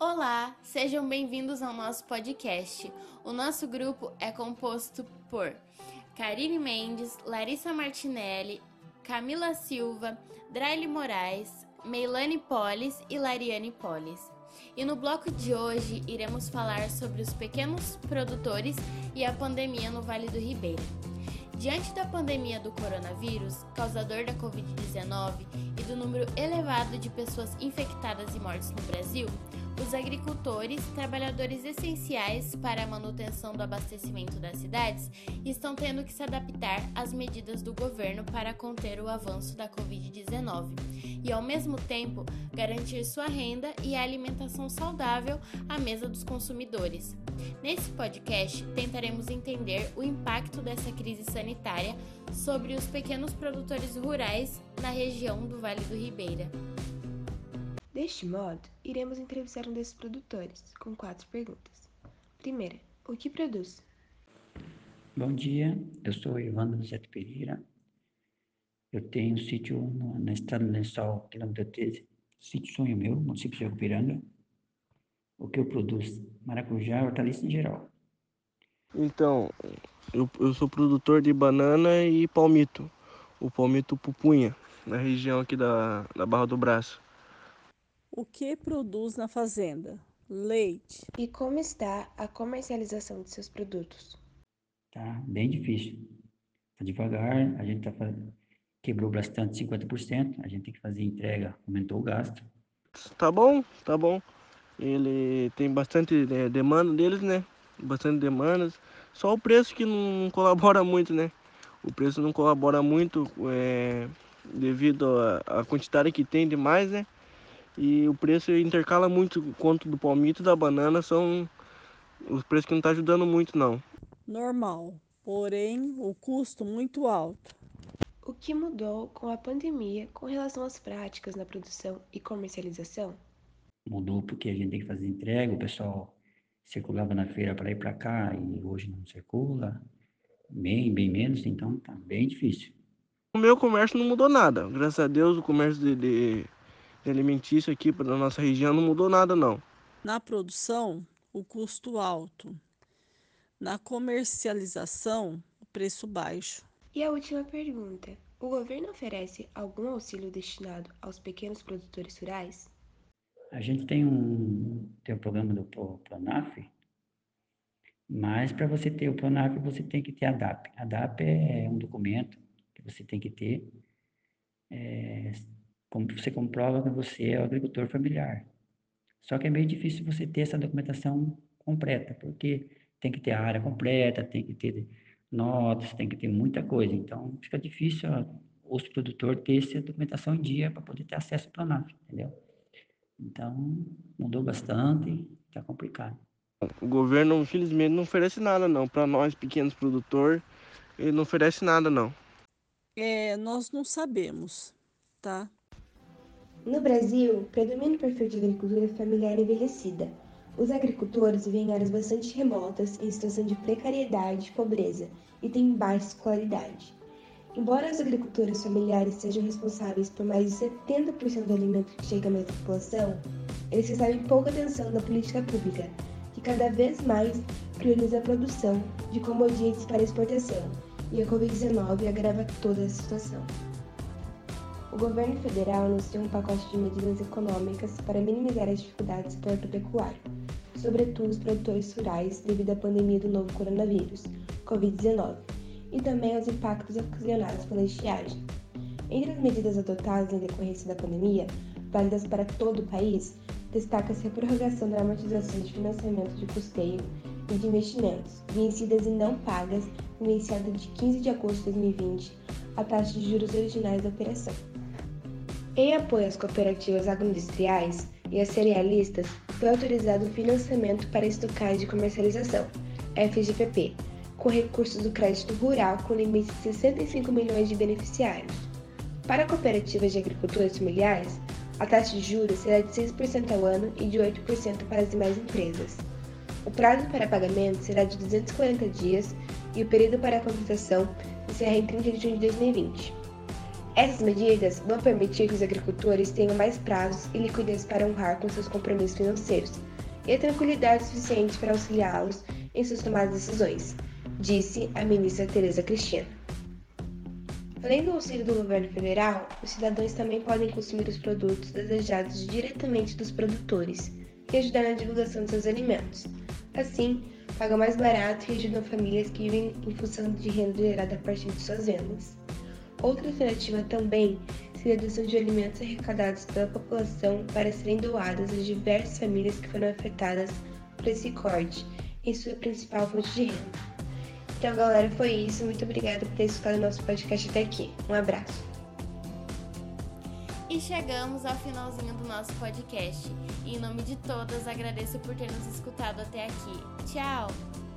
Olá, sejam bem-vindos ao nosso podcast. O nosso grupo é composto por Karine Mendes, Larissa Martinelli, Camila Silva, Draile Moraes, Meilane Polis e Lariane Polis. E no bloco de hoje iremos falar sobre os pequenos produtores e a pandemia no Vale do Ribeira. Diante da pandemia do coronavírus, causador da Covid-19 e do número elevado de pessoas infectadas e mortes no Brasil, os agricultores, trabalhadores essenciais para a manutenção do abastecimento das cidades, estão tendo que se adaptar às medidas do governo para conter o avanço da Covid-19 e, ao mesmo tempo, garantir sua renda e a alimentação saudável à mesa dos consumidores. Nesse podcast, tentaremos entender o impacto dessa crise sanitária sobre os pequenos produtores rurais na região do Vale do Ribeira. Deste modo, iremos entrevistar um desses produtores, com quatro perguntas. Primeira, o que produz? Bom dia, eu sou Evandro Zé Pereira. Eu tenho um sítio no, na estrada do Lençol, quilômetro 13, sítio sonho meu, município de Jacupiranga o que eu produzo? Maracujá, hortaliça em geral. Então, eu, eu sou produtor de banana e palmito. O palmito pupunha, na região aqui da, da Barra do Braço. O que produz na fazenda? Leite. E como está a comercialização de seus produtos? Tá bem difícil. Tá devagar, a gente tá fazendo, quebrou bastante 50%, a gente tem que fazer entrega, aumentou o gasto. Tá bom, tá bom. Ele tem bastante né, demanda deles, né? Bastante demandas. Só o preço que não colabora muito, né? O preço não colabora muito é, devido à quantidade que tem demais, né? E o preço intercala muito quanto do palmito e da banana são os preços que não tá ajudando muito não. Normal, porém o custo muito alto. O que mudou com a pandemia com relação às práticas na produção e comercialização? mudou porque a gente tem que fazer entrega, o pessoal circulava na feira para ir para cá e hoje não circula, bem, bem menos, então tá bem difícil. O meu comércio não mudou nada, graças a Deus o comércio de, de alimentício aqui para nossa região não mudou nada não. Na produção, o custo alto. Na comercialização, o preço baixo. E a última pergunta: o governo oferece algum auxílio destinado aos pequenos produtores rurais? A gente tem um, tem um programa do Pronaf, mas para você ter o Pronaf, você tem que ter a DAP. A DAP é um documento que você tem que ter, é, como você comprova que você é o agricultor familiar. Só que é meio difícil você ter essa documentação completa, porque tem que ter a área completa, tem que ter notas, tem que ter muita coisa. Então, fica difícil os produtores ter essa documentação em dia para poder ter acesso ao Pronaf, entendeu? Então, mudou bastante, está complicado. O governo, infelizmente, não oferece nada não. Para nós, pequenos produtores, ele não oferece nada não. É, nós não sabemos, tá? No Brasil, predomina o perfil de agricultura familiar envelhecida. Os agricultores vivem em áreas bastante remotas, em situação de precariedade pobreza, e têm baixa escolaridade. Embora os agricultores familiares sejam responsáveis por mais de 70% do alimento que chega à mais população, eles recebem pouca atenção da política pública, que cada vez mais prioriza a produção de commodities para exportação, e a Covid-19 agrava toda essa situação. O governo federal anunciou um pacote de medidas econômicas para minimizar as dificuldades do setor pecuário, sobretudo os produtores rurais devido à pandemia do novo coronavírus, Covid-19 e também aos impactos ocasionados pela estiagem. Entre as medidas adotadas em decorrência da pandemia, válidas para todo o país, destaca-se a prorrogação da amortização de financiamento de custeio e de investimentos, vencidas e não pagas, iniciada de 15 de agosto de 2020, a taxa de juros originais da operação. Em apoio às cooperativas agroindustriais e às cerealistas, foi autorizado o financiamento para estocagem de comercialização, FGPP, com recursos do crédito rural com limite de 65 milhões de beneficiários. Para cooperativas de agricultores familiares, a taxa de juros será de 6% ao ano e de 8% para as demais empresas. O prazo para pagamento será de 240 dias e o período para a contratação encerra em 30 de junho de 2020. Essas medidas vão permitir que os agricultores tenham mais prazos e liquidez para honrar com seus compromissos financeiros e a tranquilidade suficiente para auxiliá-los em suas tomadas de decisões, disse a ministra Tereza Cristina. Além do auxílio do governo federal, os cidadãos também podem consumir os produtos desejados diretamente dos produtores e ajudar na divulgação de seus alimentos. Assim, pagam mais barato e ajudam famílias que vivem em função de renda gerada a partir de suas vendas. Outra alternativa também seria a doação de alimentos arrecadados pela população para serem doados às diversas famílias que foram afetadas por esse corte em sua principal fonte de renda. Então, galera, foi isso. Muito obrigada por ter escutado nosso podcast até aqui. Um abraço. E chegamos ao finalzinho do nosso podcast. Em nome de todas, agradeço por ter nos escutado até aqui. Tchau!